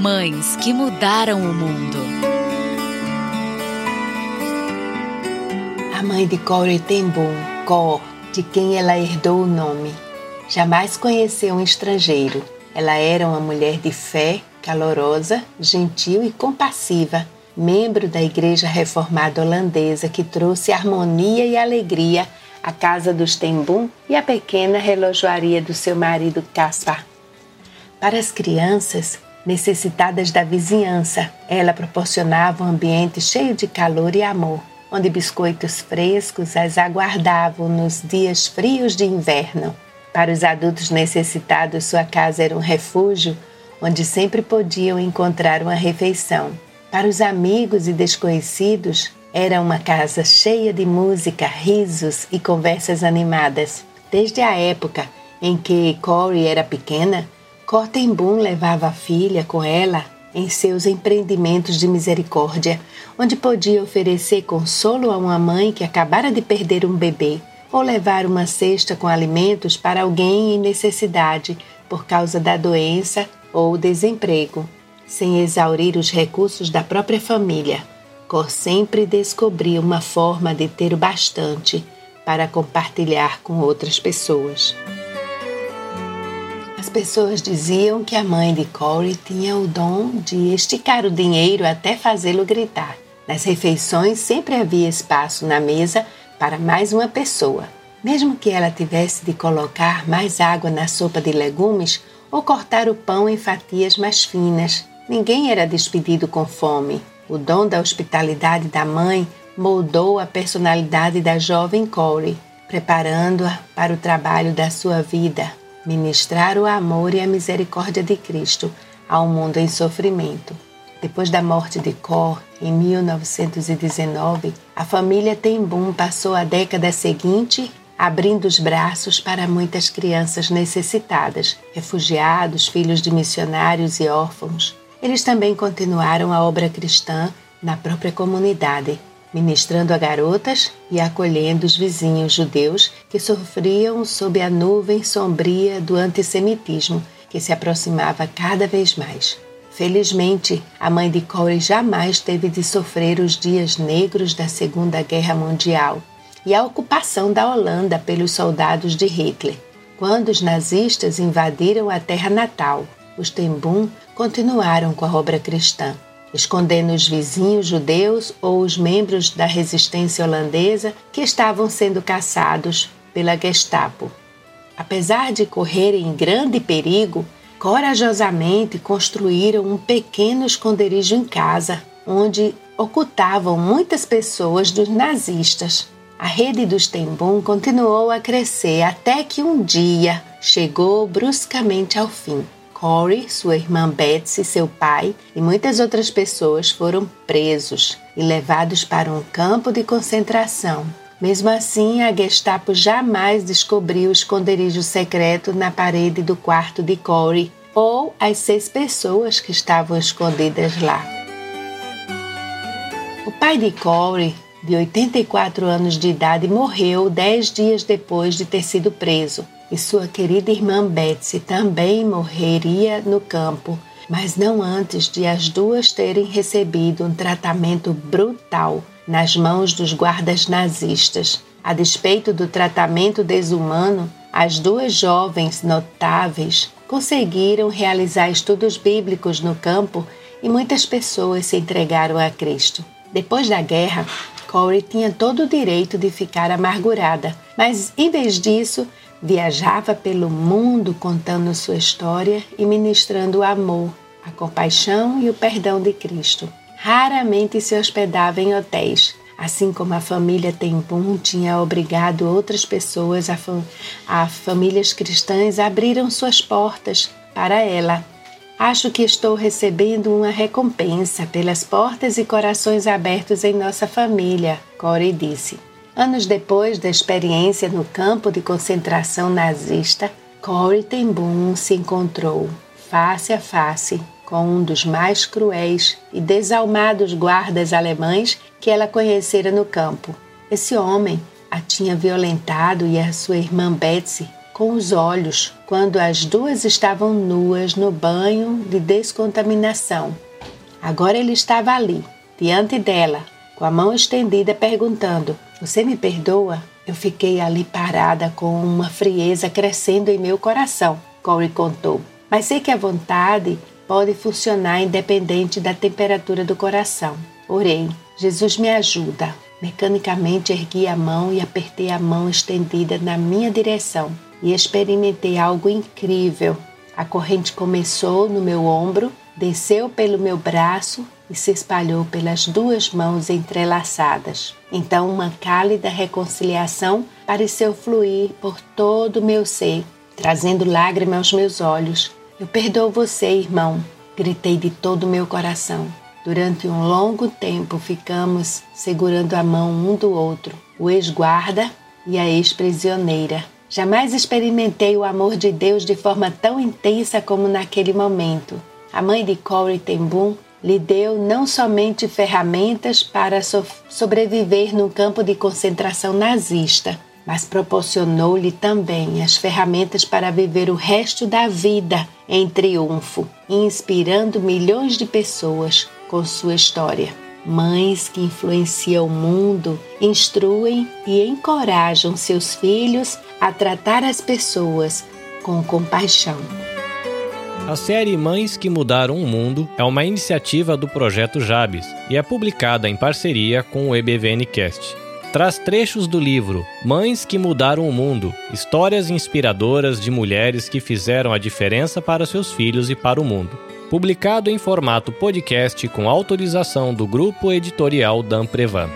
Mães que mudaram o mundo. A mãe de Boom, Cor, de quem ela herdou o nome, jamais conheceu um estrangeiro. Ela era uma mulher de fé, calorosa, gentil e compassiva, membro da Igreja Reformada Holandesa que trouxe harmonia e alegria à casa dos Tembum e à pequena relojoaria do seu marido Caspar. Para as crianças necessitadas da vizinhança, ela proporcionava um ambiente cheio de calor e amor, onde biscoitos frescos as aguardavam nos dias frios de inverno. Para os adultos necessitados, sua casa era um refúgio onde sempre podiam encontrar uma refeição. Para os amigos e desconhecidos, era uma casa cheia de música, risos e conversas animadas. Desde a época em que Corey era pequena, Cortenboom levava a filha com ela em seus empreendimentos de misericórdia, onde podia oferecer consolo a uma mãe que acabara de perder um bebê ou levar uma cesta com alimentos para alguém em necessidade por causa da doença ou desemprego, sem exaurir os recursos da própria família. Cor sempre descobria uma forma de ter o bastante para compartilhar com outras pessoas. As pessoas diziam que a mãe de Corey tinha o dom de esticar o dinheiro até fazê-lo gritar. Nas refeições sempre havia espaço na mesa para mais uma pessoa. Mesmo que ela tivesse de colocar mais água na sopa de legumes ou cortar o pão em fatias mais finas, ninguém era despedido com fome. O dom da hospitalidade da mãe moldou a personalidade da jovem Corey, preparando-a para o trabalho da sua vida, ministrar o amor e a misericórdia de Cristo ao mundo em sofrimento. Depois da morte de Cor, em 1919, a família Tembum passou a década seguinte abrindo os braços para muitas crianças necessitadas, refugiados, filhos de missionários e órfãos. Eles também continuaram a obra cristã na própria comunidade, ministrando a garotas e acolhendo os vizinhos judeus que sofriam sob a nuvem sombria do antissemitismo que se aproximava cada vez mais. Felizmente, a mãe de Corey jamais teve de sofrer os dias negros da Segunda Guerra Mundial e a ocupação da Holanda pelos soldados de Hitler. Quando os nazistas invadiram a terra natal, os Tembum continuaram com a obra cristã, escondendo os vizinhos judeus ou os membros da resistência holandesa que estavam sendo caçados pela Gestapo. Apesar de correrem grande perigo, corajosamente construíram um pequeno esconderijo em casa, onde ocultavam muitas pessoas dos nazistas. A rede dos Tembum continuou a crescer até que um dia chegou bruscamente ao fim. Corey, sua irmã Betsy, seu pai e muitas outras pessoas foram presos e levados para um campo de concentração. Mesmo assim, a Gestapo jamais descobriu o esconderijo secreto na parede do quarto de Corey ou as seis pessoas que estavam escondidas lá. O pai de Corey, de 84 anos de idade, morreu dez dias depois de ter sido preso e sua querida irmã Betsy também morreria no campo, mas não antes de as duas terem recebido um tratamento brutal nas mãos dos guardas nazistas. A despeito do tratamento desumano, as duas jovens notáveis conseguiram realizar estudos bíblicos no campo e muitas pessoas se entregaram a Cristo. Depois da guerra, Corey tinha todo o direito de ficar amargurada, mas em vez disso, Viajava pelo mundo contando sua história e ministrando o amor, a compaixão e o perdão de Cristo. Raramente se hospedava em hotéis, assim como a família Tempum tinha obrigado outras pessoas, a, fam a famílias cristãs abriram suas portas para ela. Acho que estou recebendo uma recompensa pelas portas e corações abertos em nossa família, Corey disse. Anos depois da experiência no campo de concentração nazista, Corey ten Boom se encontrou face a face com um dos mais cruéis e desalmados guardas alemães que ela conhecera no campo. Esse homem a tinha violentado e a sua irmã Betsy com os olhos quando as duas estavam nuas no banho de descontaminação. Agora ele estava ali, diante dela, com a mão estendida, perguntando: Você me perdoa? Eu fiquei ali parada com uma frieza crescendo em meu coração, Corey contou. Mas sei que a vontade pode funcionar independente da temperatura do coração. Orei. Jesus me ajuda. Mecanicamente ergui a mão e apertei a mão estendida na minha direção e experimentei algo incrível. A corrente começou no meu ombro, desceu pelo meu braço e se espalhou pelas duas mãos entrelaçadas. Então, uma cálida reconciliação pareceu fluir por todo o meu ser, trazendo lágrimas aos meus olhos. Eu perdoo você, irmão, gritei de todo o meu coração. Durante um longo tempo ficamos segurando a mão um do outro, o ex-guarda e a ex-prisioneira. Jamais experimentei o amor de Deus de forma tão intensa como naquele momento. A mãe de Corey ten Boom lhe deu não somente ferramentas para so sobreviver no campo de concentração nazista, mas proporcionou-lhe também as ferramentas para viver o resto da vida em triunfo, inspirando milhões de pessoas com sua história. Mães que influenciam o mundo, instruem e encorajam seus filhos a tratar as pessoas com compaixão. A série Mães que Mudaram o Mundo é uma iniciativa do projeto Jabes e é publicada em parceria com o EBVNcast. Traz trechos do livro Mães que Mudaram o Mundo histórias inspiradoras de mulheres que fizeram a diferença para seus filhos e para o mundo publicado em formato podcast com autorização do grupo editorial Dan Prevan.